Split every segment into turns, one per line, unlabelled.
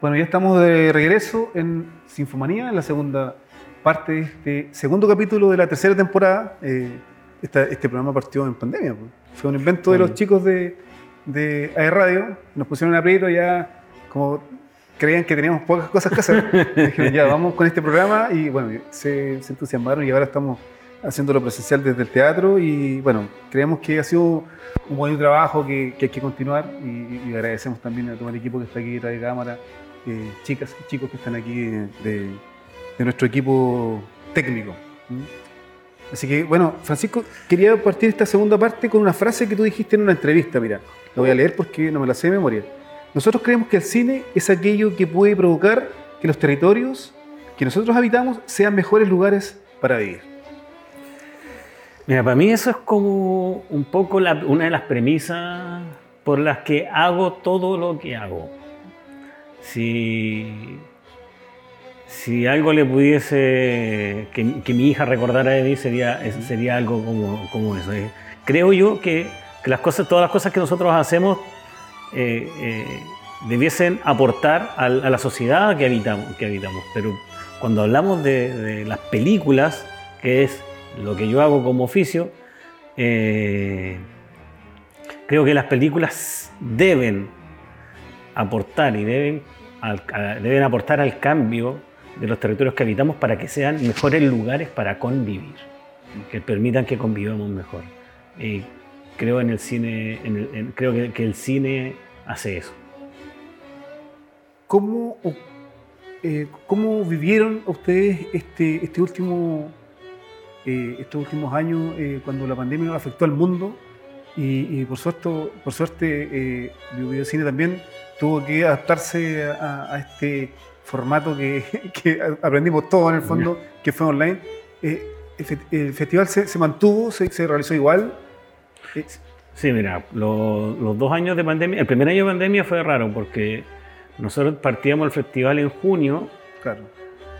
Bueno, ya estamos de regreso en Sinfomanía, en la segunda parte de este segundo capítulo de la tercera temporada. Eh, este programa partió en pandemia. pues. Fue un invento de los chicos de, de AE Radio. Nos pusieron a aprieto ya, como creían que teníamos pocas cosas que hacer. dijeron, ya, vamos con este programa. Y bueno, se, se entusiasmaron y ahora estamos haciéndolo presencial desde el teatro. Y bueno, creemos que ha sido un buen trabajo que, que hay que continuar. Y, y agradecemos también a todo el equipo que está aquí detrás de cámara, eh, chicas y chicos que están aquí de, nuestro equipo técnico. Así que, bueno, Francisco, quería partir esta segunda parte con una frase que tú dijiste en una entrevista, mira, la voy a leer porque no me la sé de memoria. Nosotros creemos que el cine es aquello que puede provocar que los territorios que nosotros habitamos sean mejores lugares para vivir.
Mira, para mí eso es como un poco una de las premisas por las que hago todo lo que hago. Si, si algo le pudiese que, mi hija recordara de mí sería, sería algo como, como eso. eh. Creo yo que, que las cosas, todas las cosas que nosotros hacemos eh, eh, debiesen aportar a, la sociedad que habitamos, que habitamos. Pero cuando hablamos de, las películas, que es lo que yo hago como oficio, creo que las películas deben aportar y deben, deben aportar al cambio de los territorios que habitamos para que sean mejores lugares para convivir, que permitan que convivamos mejor. Y creo en el cine, creo que, que el cine hace eso.
¿Cómo, eh, cómo vivieron ustedes este, este último, eh, estos últimos años eh, cuando la pandemia afectó al mundo? Y, y por suerte, por suerte eh, Bio Bio Cine también tuvo que adaptarse a, a este formato que, que aprendimos todos en el fondo, que fue online. Eh, el festival se, se mantuvo, se, se realizó igual. Eh,
Sí, mira, lo- los dos años de pandemia, el primer año de pandemia fue raro porque nosotros partíamos el festival en junio,
claro.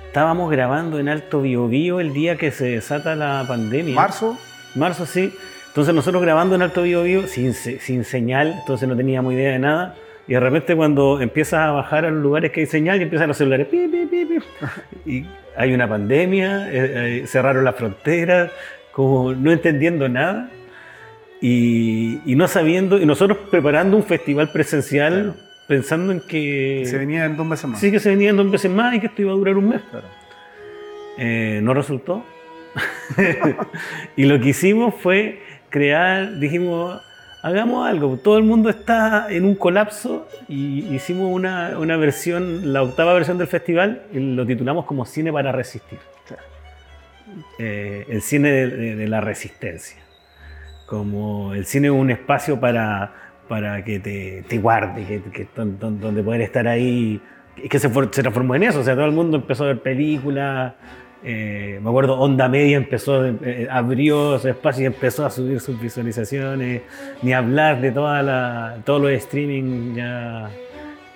estábamos grabando en Alto Biobío el día que se desata la pandemia.
Marzo,
Marzo, sí. Entonces nosotros grabando en Alto Biobío sin, se- sin señal, entonces no teníamos idea de nada. Y de repente cuando empiezas a bajar a los lugares que hay señal y empiezan los celulares, pi, pi, pi, pi, y hay una pandemia, eh, eh, cerraron las fronteras, como no entendiendo nada. Y, y no sabiendo, y nosotros preparando un festival presencial pensando en que...
se venía en dos meses más.
Sí, que se venían dos veces más y que esto iba a durar un mes.
Claro.
Eh, no resultó. y lo que hicimos fue crear, dijimos, hagamos algo. Todo el mundo está en un colapso y hicimos una, una versión, la octava versión del festival, y lo titulamos como Cine para Resistir.
Claro.
Eh, el cine de, de- de la resistencia. Como el cine es un espacio para, para que te, te guarde, que, que- don- don- donde poder estar ahí. Es que se, for- se transformó en eso, o sea, todo el mundo empezó a ver películas. Eh, me acuerdo, Onda Media empezó, eh, abrió ese espacio y empezó a subir sus visualizaciones, ni hablar de toda la, todos los streaming ya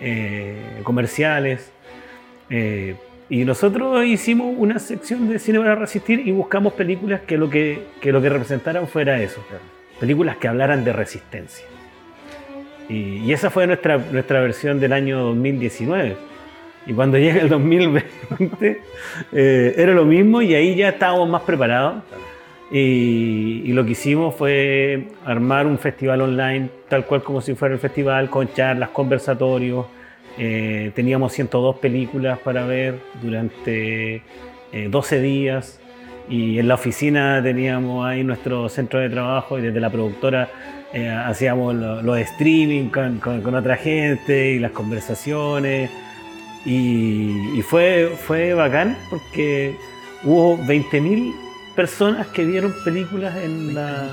eh, comerciales. Eh, y nosotros hicimos una sección de cine para resistir y buscamos películas que lo que, que lo que representaran fuera eso. Películas que hablaran de resistencia. Y, y esa fue nuestra, nuestra versión del año 2019. Y cuando llega el 2020, eh, era lo mismo y ahí ya estábamos más preparados. Y, lo que hicimos fue armar un festival online, tal cual como si fuera el festival, con charlas, conversatorios. Eh, teníamos 102 películas para ver durante eh, 12 días. Y en la oficina teníamos ahí nuestro centro de trabajo y desde la productora eh, hacíamos lo- los streaming con, con- con otra gente y las conversaciones. Y, y fue, fue bacán porque hubo 20.000 personas que vieron películas en la,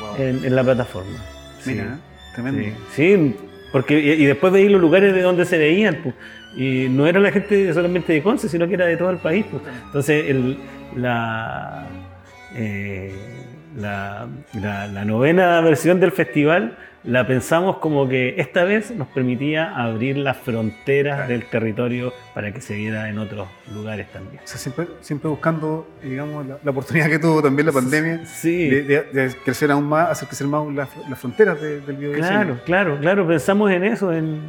Wow.
en, en la plataforma. Sí.
Mira, tremendo.
Sí, sí, porque y, y después veis los lugares de donde se veían, pues, y no era la gente solamente de Conce, sino que era de todo el país. pues. Entonces, el- la, eh, la, la- la novena versión del festival la pensamos como que esta vez nos permitía abrir las fronteras del territorio para que se viera en otros lugares también.
O sea, siempre, siempre buscando, digamos, la, la oportunidad que tuvo también la pandemia
Sí.
de, de- de crecer aún más, hacer crecer más las, las fronteras de- del video
Claro, claro, claro, pensamos en eso, en,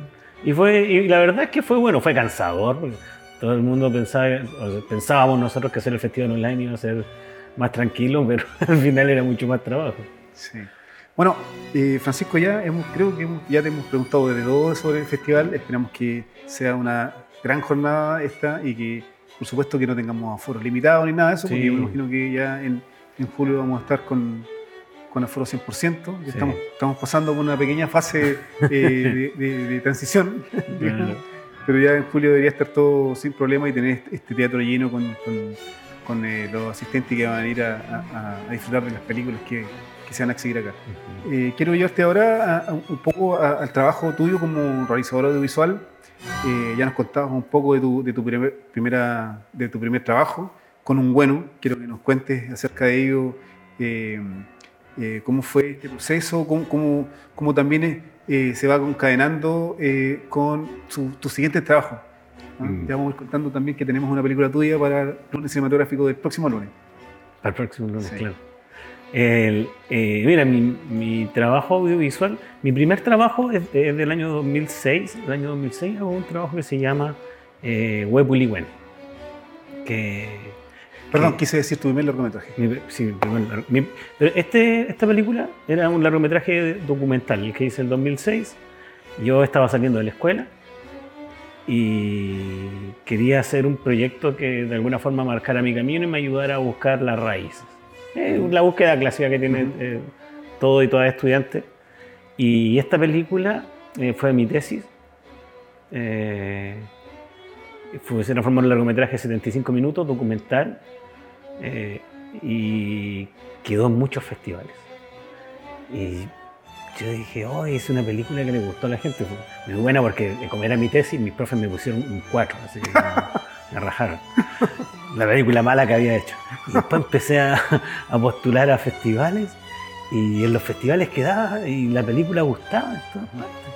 Y, fue, y la verdad es que fue bueno, fue cansador. Todo el mundo pensaba, pensábamos nosotros que hacer el festival online iba a ser más tranquilo, pero al final era mucho más trabajo.
Sí. Bueno, eh, Francisco, ya hemos, creo que ya te hemos preguntado de todo sobre el festival. Esperamos que sea una gran jornada esta y que, por supuesto, que no tengamos aforos limitados ni nada de eso, porque me imagino que ya en, julio vamos a estar con, con aforo 100%. Estamos, estamos pasando por una pequeña fase eh, de, transición. pero ya en julio debería estar todo sin problema y tener este, este teatro lleno con, con, eh, los asistentes que van a ir a, disfrutar de las películas que, que, se van a exhibir acá. Eh, quiero llevarte ahora un poco al trabajo tuyo como realizador audiovisual. Eh, ya nos contabas un poco de tu, de tu, primera, de tu primer trabajo con un bueno. Quiero que nos cuentes acerca de ello, cómo fue este proceso, cómo, cómo, cómo también eh, se va concadenando eh, con sus tu siguientes trabajos. Mm. Ya vamos contando también que tenemos una película tuya para el lunes cinematográfico del próximo lunes.
Para el próximo lunes, claro. El, eh, mira, mi, mi, trabajo audiovisual, mi primer trabajo es, del año 2006. El año 2006 hago un trabajo que se llama eh, Web Willy Wen, que
Perdón, quise decir tu primer largometraje.
sí, mi primer Pero este, esta película era un largometraje documental, el que hice en 2006. Yo estaba saliendo de la escuela y quería hacer un proyecto que de alguna forma marcara mi camino y me ayudara a buscar las raíces. la búsqueda clásica que tiene eh, todo y toda estudiante. Y esta película eh, fue mi tesis. Eh, fue, se transformó en un largometraje de 75 minutos, documental, eh, y quedó en muchos festivales. Y yo dije, oh, es una película que le gustó a la gente. Fue muy buena porque como era mi tesis, mis profes me pusieron un 4, así que me, rajaron. La película mala que había hecho. Y después empecé a, a, postular a festivales y en los festivales quedaba y la película gustaba en todas partes.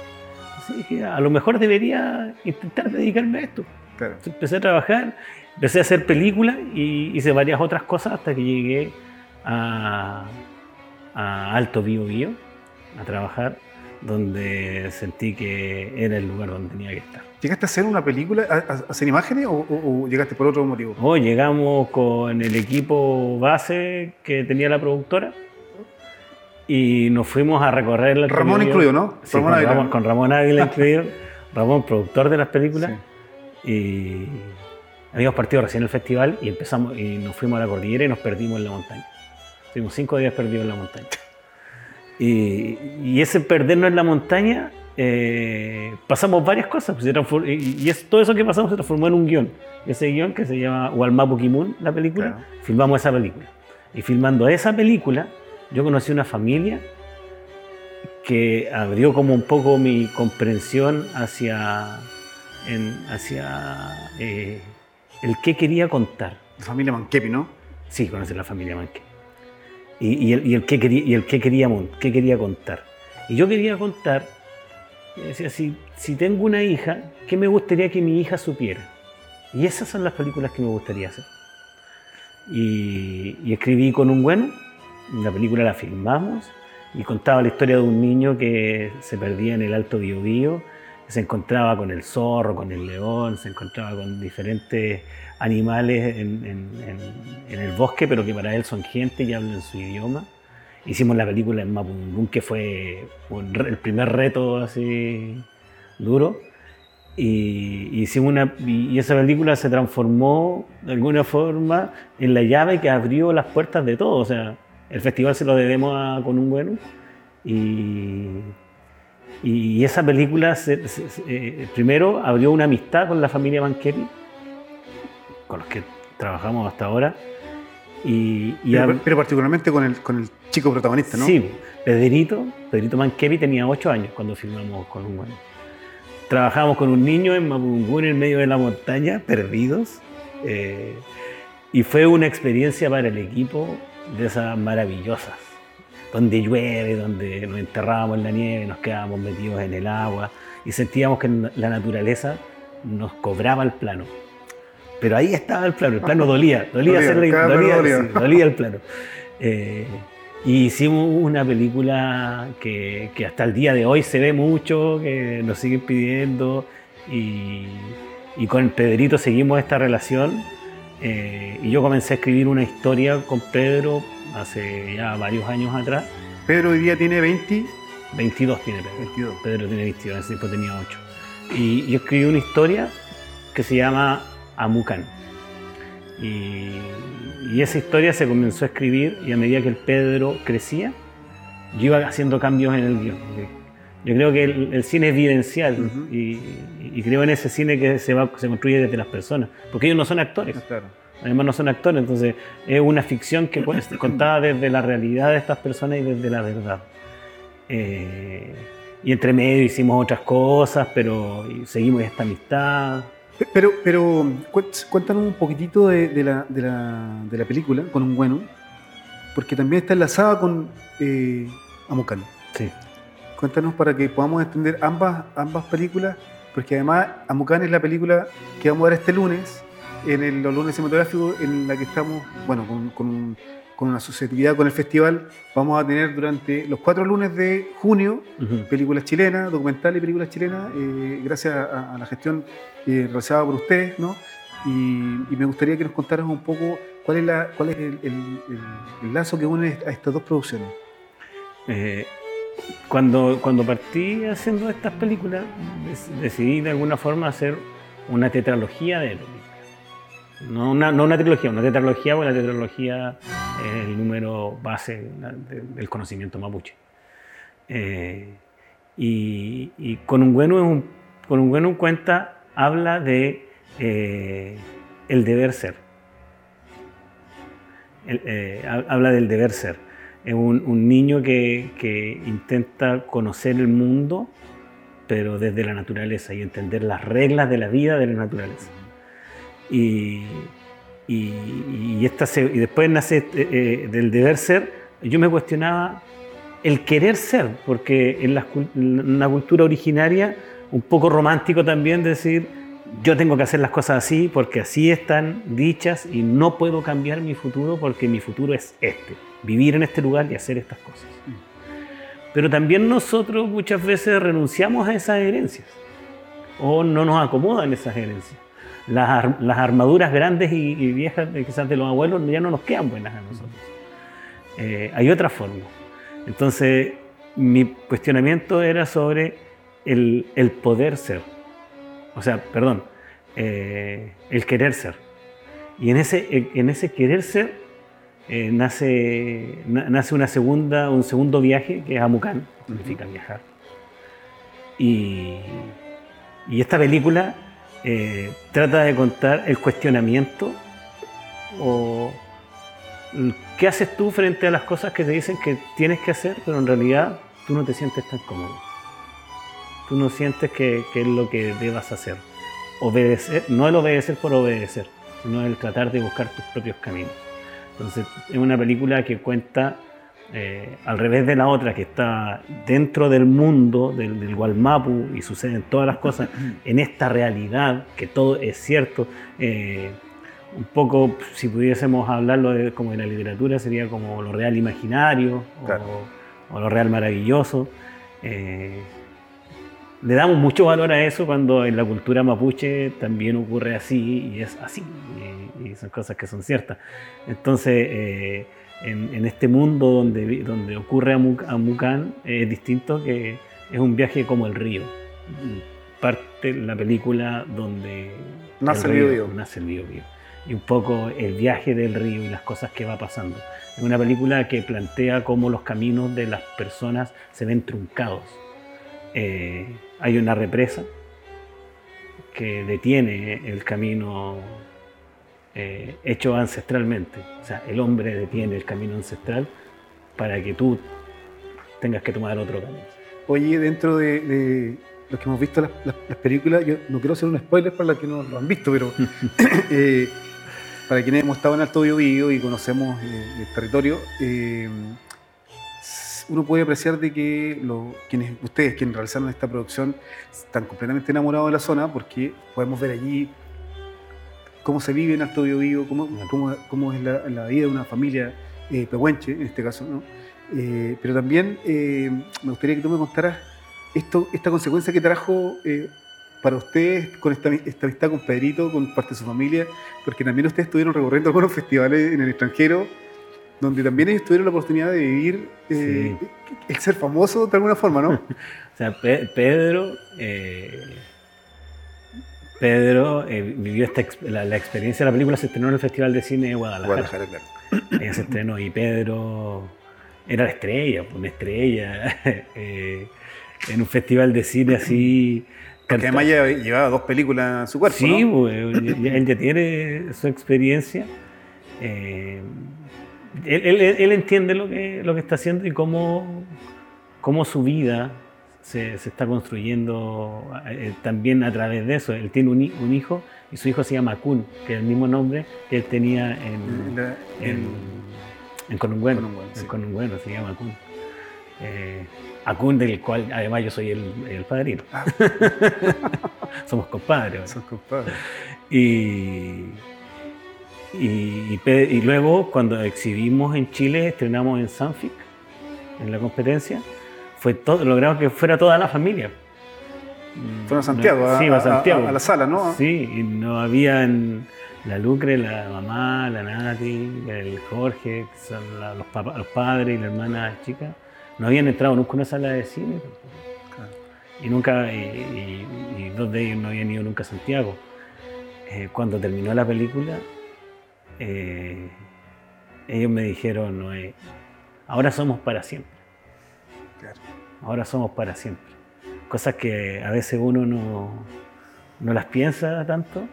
Así dije, a lo mejor debería intentar dedicarme a esto. Empecé a trabajar empecé a hacer películas y hice varias otras cosas hasta que llegué a, Alto Bio Bio a trabajar, donde sentí que era el lugar donde tenía que estar.
¿Llegaste a hacer una película, a, hacer imágenes o, llegaste por otro motivo?
Oh, llegamos con el equipo base que tenía la productora y nos fuimos a recorrer
el Ramón incluido, ¿no?
con, Ramón, Ávila incluido, Ramón productor de las películas y Habíamos partido recién el festival y empezamos y nos fuimos a la cordillera y nos perdimos en la montaña. Estuvimos cinco días perdidos en la montaña. Y, ese perdernos en la montaña, eh, pasamos varias cosas. Pues, y, es, todo eso que pasamos se transformó en un guion. Ese guion que se llama Walmapu Kimun, la película, filmamos esa película. Y filmando esa película, yo conocí una familia que abrió como un poco mi comprensión hacia, hacia eh, el qué quería contar.
La familia Manquepi, ¿no?
Sí, conocer la familia Manquepi. Y, el, qué quería, y el quería contar. Y yo quería contar, decía, si, si tengo una hija, ¿qué me gustaría que mi hija supiera? Y esas son las películas que me gustaría hacer. Y, escribí con un bueno, la película la filmamos y contaba la historia de un niño que se perdía en el Alto Biobío se encontraba con el zorro, con el león, se encontraba con diferentes animales en, el bosque, pero que para él son gente y hablan su idioma. Hicimos la película en Mapudungun, que fue el primer reto así duro. Y, hicimos una, y esa película se transformó de alguna forma en la llave que abrió las puertas de todo. O sea, el festival se lo debemos Con un Bueno. Y y esa película, eh, primero, abrió una amistad con la familia Manchetti, con los que trabajamos hasta ahora. Y,
pero, particularmente con el, con el chico protagonista, ¿no?
Sí, Pedrito, Pedrito Manchetti tenía ocho años cuando filmamos con un. Trabajamos con un niño en Mapungún, en medio de la montaña, perdidos. Eh, y fue una experiencia para el equipo de esas maravillosas donde llueve, donde nos enterrábamos en la nieve, nos quedábamos metidos en el agua y sentíamos que la naturaleza nos cobraba el plano. Pero ahí estaba el plano, el plano dolía, dolía, dolía, dolía, dolía. el plano. Eh, Y hicimos una película que, que, hasta el día de hoy se ve mucho, que nos siguen pidiendo y, y con Pedrito seguimos esta relación. Eh, y yo comencé a escribir una historia con Pedro hace ya varios años atrás.
Pedro hoy día tiene 20.
22 tiene Pedro.
22.
Pedro tiene 22, ese tiempo tenía 8. Y yo escribí una historia que se llama Amucan. Y, y, esa historia se comenzó a escribir y a medida que el Pedro crecía, yo iba haciendo cambios en el guion. Yo creo que el, el cine es vivencial uh -huh. y, y, creo en ese cine que se, va, se construye desde las personas, porque ellos no son actores.
Claro.
Además no son actores, entonces es una ficción que puede ser contada desde la realidad de estas personas y desde la verdad. Eh, y entre medio hicimos otras cosas, pero seguimos esta amistad.
Pero, pero cuéntanos un poquitito de, de, la, de, la, de la, película, con un bueno, porque también está enlazada con eh.
Sí.
Cuéntanos para que podamos entender ambas, ambas películas, porque además Amucan es la película que vamos a ver este lunes, en el, los lunes cinematográficos, en la que estamos, bueno, con, con, con una asociatividad con el festival, vamos a tener durante los cuatro lunes de junio uh -huh. películas chilenas, documentales y películas chilenas, eh, gracias a, a, la gestión eh, realizada por ustedes, ¿no? Y, y, me gustaría que nos contaras un poco cuál es, la, cuál es el, el, el, el lazo que une a estas dos producciones.
Eh, cuando, cuando partí haciendo estas películas, decidí de alguna forma hacer una tetralogía de películas. No una, una trilogía, una tetralogía, porque la tetralogía es el número base del conocimiento mapuche. Eh, y, y, con un bueno, un, con un bueno cuenta habla de eh, el deber ser. Eh, habla del deber ser. Es un, un niño que, que, intenta conocer el mundo, pero desde la naturaleza y entender las reglas de la vida de la naturaleza. Y, esta y después nace eh, del deber ser, yo me cuestionaba el querer ser, porque en, la, en una cultura originaria, un poco romántico también decir, yo tengo que hacer las cosas así porque así están dichas y no puedo cambiar mi futuro porque mi futuro es este, vivir en este lugar y hacer estas cosas. Pero también nosotros muchas veces renunciamos a esas herencias o no nos acomodan esas herencias. Las, las armaduras grandes y, y, viejas quizás de los abuelos ya no nos quedan buenas a nosotros. Eh, hay otra forma. Entonces mi cuestionamiento era sobre el, el poder ser o sea, perdón, eh, el querer ser. Y en ese, en ese querer ser eh, nace, nace una segunda, un segundo viaje que es Amucan, que significa viajar. Y, y esta película eh, trata de contar el cuestionamiento o qué haces tú frente a las cosas que te dicen que tienes que hacer, pero en realidad tú no te sientes tan cómodo tú no sientes que, que, es lo que debas hacer. Obedecer, no el obedecer por obedecer, sino el tratar de buscar tus propios caminos. Entonces, es una película que cuenta eh, al revés de la otra, que está dentro del mundo del, del Gualmapu y suceden todas las cosas en esta realidad, que todo es cierto. Eh, un poco, si pudiésemos hablarlo de, como de la literatura, sería como lo real imaginario claro. o, o, lo real maravilloso. Eh, le damos mucho valor a eso cuando en la cultura mapuche también ocurre así y es así, y, y son cosas que son ciertas. Entonces, en, en, este mundo donde, donde ocurre Amucan es distinto que es un viaje como el río. Parte la película donde
nace el, río, el río,
nace el río, río. Y un poco el viaje del río y las cosas que va pasando. Es una película que plantea cómo los caminos de las personas se ven truncados. Eh, hay una represa que detiene el camino eh, hecho ancestralmente. O sea, el hombre detiene el camino ancestral para que tú tengas que tomar otro camino.
Oye, dentro de, de los que hemos visto las, las, las, películas, yo no quiero hacer un spoiler para los que no lo han visto, pero eh, para quienes hemos estado en Alto Biobío y conocemos eh, el territorio, eh, uno puede apreciar de que lo, quienes, ustedes, quienes realizaron esta producción, están completamente enamorados de la zona porque podemos ver allí cómo se vive en Alto Biobío, cómo, cómo, cómo es la, la, vida de una familia eh, pehuenche, en este caso, ¿no? Eh, pero también eh, me gustaría que tú me contaras esto, esta consecuencia que trajo eh, para ustedes con esta, esta, amistad con Pedrito, con parte de su familia, porque también ustedes estuvieron recorriendo algunos festivales en el extranjero, donde también ellos tuvieron la oportunidad de vivir sí. el ser famoso de alguna forma, ¿no?
o sea, Pe Pedro Pedro eh, vivió esta, la, la, experiencia de la película, se estrenó en el Festival de Cine de Guadalajara. Guadalajara claro. Ella se estrenó y Pedro era la estrella, una estrella, eh, en un festival de cine así.
Porque además ya llevaba dos películas en su cuerpo.
Sí,
¿no?
pues, él ya tiene su experiencia. Eh, él, él, él, entiende lo que, lo que está haciendo y cómo, cómo su vida se, se está construyendo eh, también a través de eso. Él tiene un, un, hijo y su hijo se llama Kun, que es el mismo nombre que él tenía en, La, en, en, en Conungüeno. Sí. En Conungüeno se llama Kun. Eh, Akun, del cual además yo soy el, el padrino. Ah. Somos compadres.
Somos compadres.
Y, y, y, luego, cuando exhibimos en Chile, estrenamos en Sanfic, en la competencia fue todo, logramos que fuera toda la familia.
Fueron a Santiago, a,
sí, a, Santiago.
A, a, la sala, ¿no?
Sí, y no habían la Lucre, la mamá, la Nati, el Jorge, que son la, los, papás, los padres y la hermana chica, no habían entrado nunca a una sala de cine. Claro. Y nunca, y, y, y, dos de ellos no habían ido nunca a Santiago. Eh, cuando terminó la película, eh, ellos me dijeron, no, eh, ahora somos para siempre.
Claro.
Ahora somos para siempre. Cosas que a veces uno no, no las piensa tanto,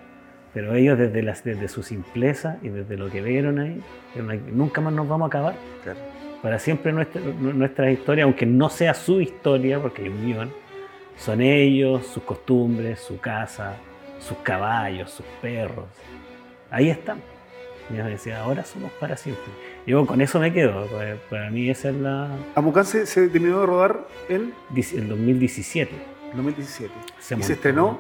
pero ellos desde, las, desde su simpleza y desde lo que vieron ahí, nunca más nos vamos a acabar.
Claro.
Para siempre nuestra, nuestra historia, aunque no sea su historia, porque hay un guion, son ellos, sus costumbres, su casa, sus caballos, sus perros. Ahí están. Y decía, ahora somos para siempre. Yo con eso me quedo. Para mí esa es la...
Amucán se, se terminó de rodar en...
El 2017.
2017. Se ¿Y se estrenó?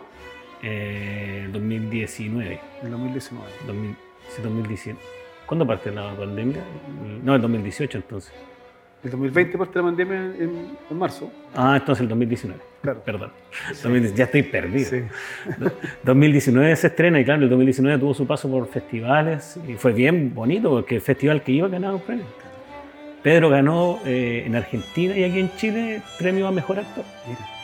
Eh, en 2019.
En 2019.
2000, sí, 2017. ¿Cuándo parte la pandemia? No, el 2018 entonces.
El 2020 parte la pandemia en, en, marzo.
Ah, entonces el 2019.
Claro.
Perdón. Sí. Ya estoy perdido. Sí. 2019 se estrena y claro, el 2019 tuvo su paso por festivales y fue bien bonito porque el festival que iba ganaba un premio. Pedro ganó eh, en Argentina y aquí en Chile premio a mejor actor.
Mira.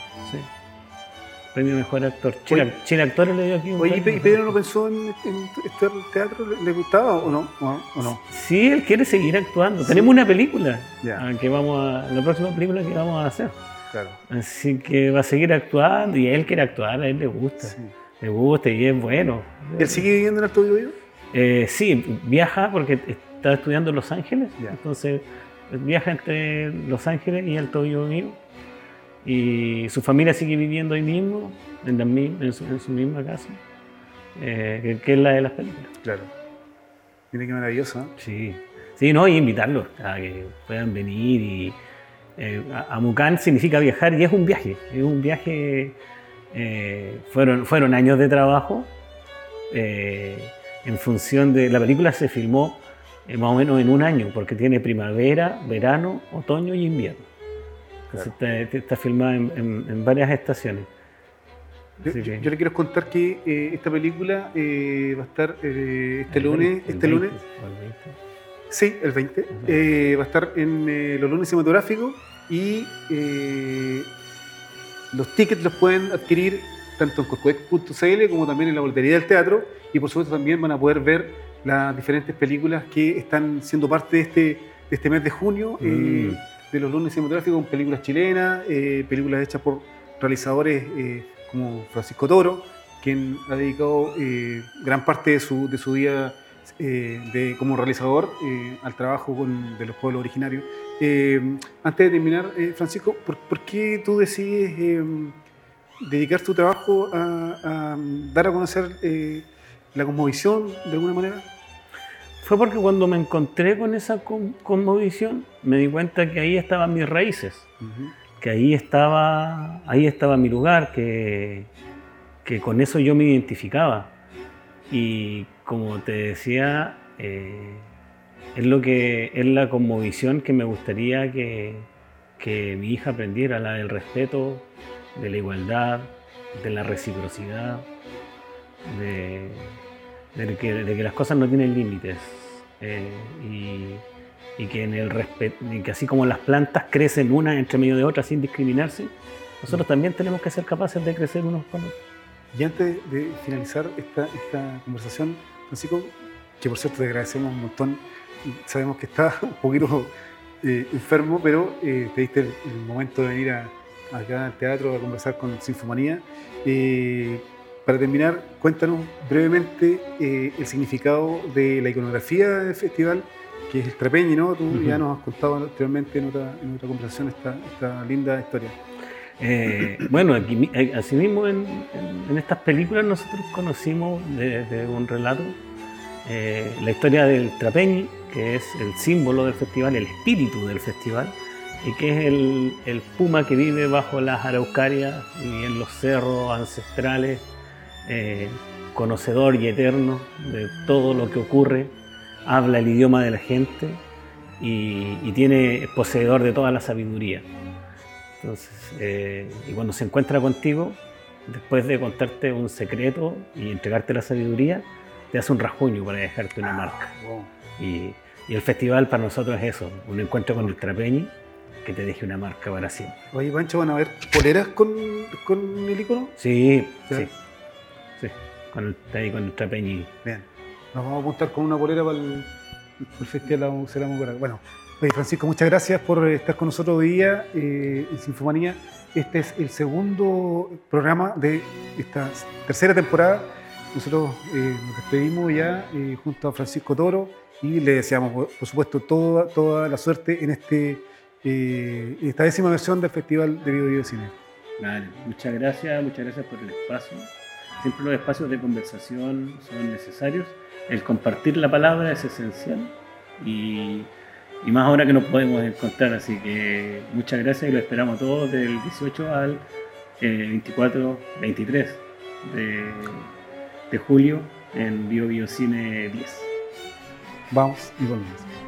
Premio mejor actor. Chile, Chile Actores le dio aquí un
Oye, ¿y Pedro no pensó en, en este teatro? ¿Le, gustaba o no? ¿O no?
Sí, él quiere seguir actuando. Sí. Tenemos una película yeah. que vamos a, la próxima película que vamos a hacer.
Claro.
Así que va a seguir actuando y él quiere actuar, a él le gusta. Sí. Le gusta y es bueno.
¿Él sigue viviendo en Alto Vivo?
Eh, sí, viaja porque está estudiando en Los Ángeles. Yeah. Entonces viaja entre Los Ángeles y Alto Vivo y su familia sigue viviendo ahí mismo, en, la, en, su, en su, misma casa, eh, que, es la de las películas.
Claro. Mira qué maravilloso. ¿eh?
Sí. Sí, no, y invitarlos a que puedan venir. Y, eh, a, a Mucán significa viajar y es un viaje. Es un viaje. Eh, fueron, fueron años de trabajo eh, en función de. La película se filmó más o menos en un año, porque tiene primavera, verano, otoño y invierno. Claro. Está, está, filmada en, en, en, varias estaciones.
Yo, yo, yo, le quiero contar que eh, esta película eh, va a estar eh, este el lunes. 20, este el lunes.
20.
Sí, el 20. Uh -huh. va a estar en los lunes cinematográficos y los tickets los pueden adquirir tanto en corcuec.cl como también en la boletería del teatro y por supuesto también van a poder ver las diferentes películas que están siendo parte de este, de este mes de junio. Mm de los lunes cinematográficos con películas chilenas, eh, películas hechas por realizadores eh, como Francisco Toro, quien ha dedicado eh, gran parte de su, de su día de, como realizador al trabajo con, de los pueblos originarios. antes de terminar, Francisco, ¿por, ¿por, qué tú decides dedicar tu trabajo a, a, dar a conocer la cosmovisión de alguna manera?
Fue porque cuando me encontré con esa conmovisión me di cuenta que ahí estaban mis raíces, uh -huh. que ahí estaba, ahí estaba mi lugar, que, que con eso yo me identificaba. Y como te decía, eh, es lo que es la conmovisión que me gustaría que, que mi hija aprendiera, la del respeto, de la igualdad, de la reciprocidad, de, de que, de que las cosas no tienen límites eh, y, y que en el respeto, que así como las plantas crecen una entre medio de otra sin discriminarse, nosotros también tenemos que ser capaces de crecer unos con otros.
Y antes de finalizar esta, esta conversación, Francisco, que por cierto te agradecemos un montón, sabemos que estás un poquito eh, enfermo, pero eh, te diste el, el momento de venir a, acá al teatro a conversar con Sinfomanía. Eh, para terminar, cuéntanos brevemente eh, el significado de la iconografía del festival, que es el trapeñi, ¿no? Tú ya nos has contado anteriormente en otra, en otra conversación esta, esta linda historia.
Eh, bueno, aquí, eh, asimismo en, en- en estas películas nosotros conocimos desde un relato eh, la historia del trapeñi, que es el símbolo del festival, el espíritu del festival, y que es el, el puma que vive bajo las araucarias y en los cerros ancestrales, eh, conocedor y eterno de todo lo que ocurre, habla el idioma de la gente y, y tiene es poseedor de toda la sabiduría. Entonces, eh, y cuando se encuentra contigo, después de contarte un secreto y entregarte la sabiduría, te hace un rasguño para dejarte una marca.
Wow.
Y, y el festival para nosotros es eso, un encuentro con el trapeñi que te deje una marca para siempre.
Oye, Pancho, ¿van a ver poleras con, con el icono?
Sí, sí, sí, con el, ahí con el trapeñi.
Bien. Nos vamos a apuntar con una polera para el, festival de la Mocora. Bueno, oye, Francisco, muchas gracias por estar con nosotros hoy día eh, en Sinfomanía. Este es el segundo programa de esta tercera temporada. Nosotros eh, nos despedimos ya eh, junto a Francisco Toro y le deseamos, por por supuesto, toda, toda la suerte en este, eh, esta décima versión del Festival de Video y Cine.
Vale, muchas gracias, muchas gracias por el espacio. Siempre los espacios de conversación son necesarios. El compartir la palabra es esencial y, más ahora que nos podemos encontrar. Así que muchas gracias y lo esperamos todos del 18 al eh, 24, 23 de, de julio en Bio Bio Cine 10.
Vamos y volvemos.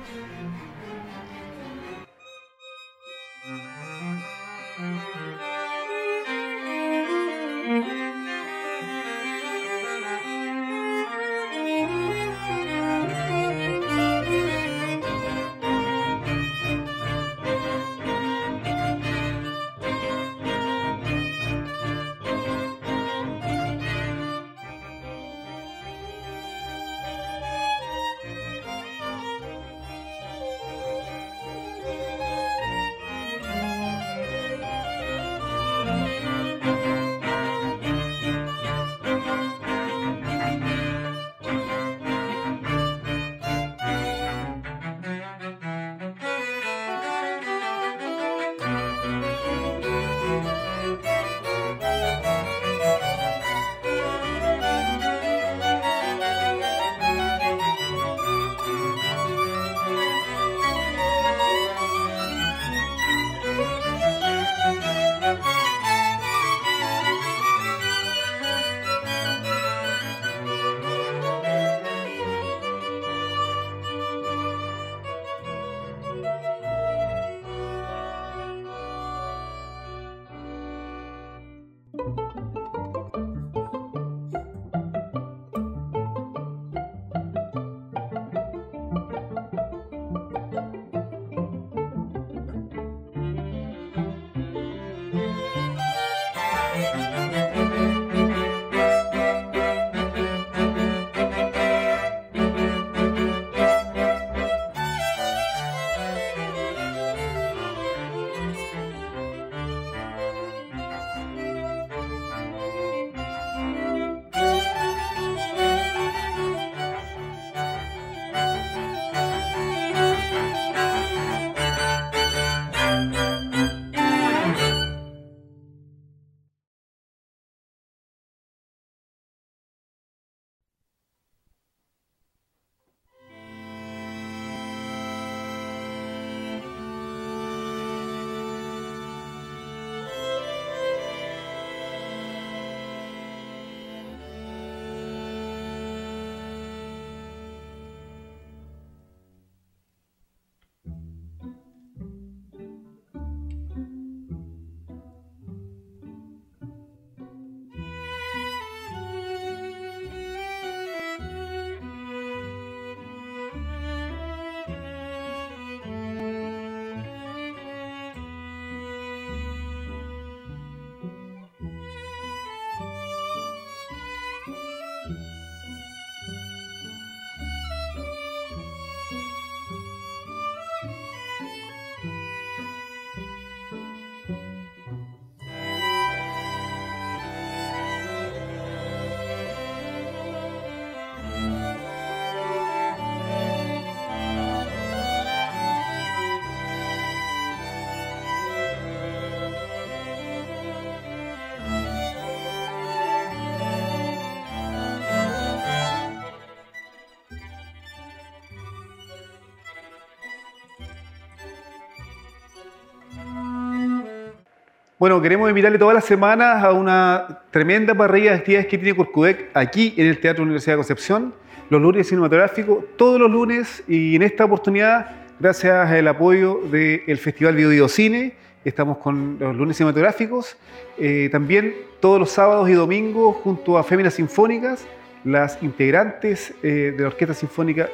Bueno, queremos invitarle todas las semanas a una tremenda parrilla de actividades que tiene Corcudec aquí en el Teatro Universidad de Concepción, los lunes cinematográficos, todos los lunes y en esta oportunidad, gracias al apoyo del Festival Bio, Cine, estamos con los lunes cinematográficos, eh, también todos los sábados y domingos junto a Féminas Sinfónicas, las integrantes eh, de la Orquesta Sinfónica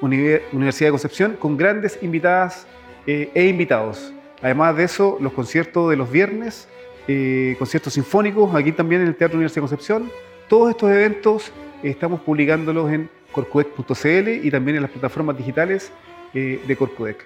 Universidad de Concepción, con grandes invitadas eh, e invitados. Además de eso, los conciertos de los viernes, eh, conciertos sinfónicos, aquí también en el Teatro Universidad de Concepción. Todos estos eventos estamos publicándolos en corcudec.cl y también en las plataformas digitales eh, de Corcudec.